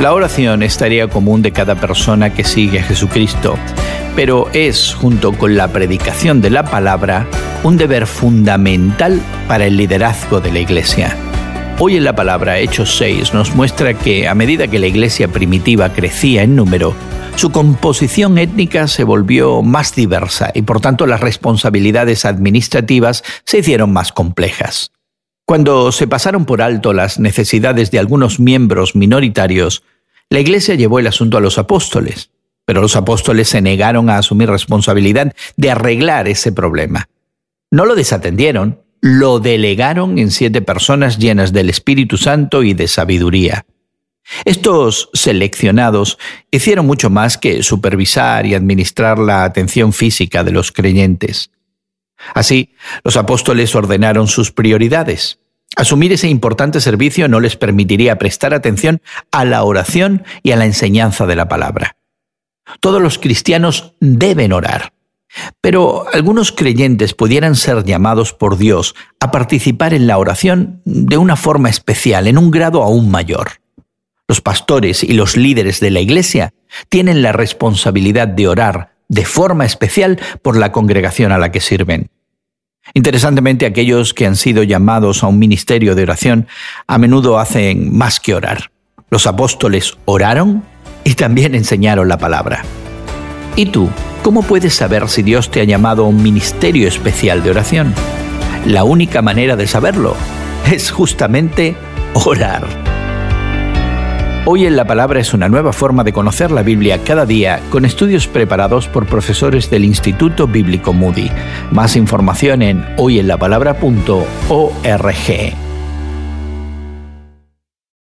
La oración es tarea común de cada persona que sigue a Jesucristo, pero es, junto con la predicación de la palabra, un deber fundamental para el liderazgo de la Iglesia. Hoy en la palabra Hechos 6 nos muestra que a medida que la iglesia primitiva crecía en número, su composición étnica se volvió más diversa y por tanto las responsabilidades administrativas se hicieron más complejas. Cuando se pasaron por alto las necesidades de algunos miembros minoritarios, la Iglesia llevó el asunto a los apóstoles, pero los apóstoles se negaron a asumir responsabilidad de arreglar ese problema. No lo desatendieron, lo delegaron en siete personas llenas del Espíritu Santo y de sabiduría. Estos seleccionados hicieron mucho más que supervisar y administrar la atención física de los creyentes. Así, los apóstoles ordenaron sus prioridades. Asumir ese importante servicio no les permitiría prestar atención a la oración y a la enseñanza de la palabra. Todos los cristianos deben orar, pero algunos creyentes pudieran ser llamados por Dios a participar en la oración de una forma especial, en un grado aún mayor. Los pastores y los líderes de la Iglesia tienen la responsabilidad de orar de forma especial por la congregación a la que sirven. Interesantemente, aquellos que han sido llamados a un ministerio de oración a menudo hacen más que orar. Los apóstoles oraron y también enseñaron la palabra. ¿Y tú, cómo puedes saber si Dios te ha llamado a un ministerio especial de oración? La única manera de saberlo es justamente orar. Hoy en la Palabra es una nueva forma de conocer la Biblia cada día con estudios preparados por profesores del Instituto Bíblico Moody. Más información en hoyenlapalabra.org.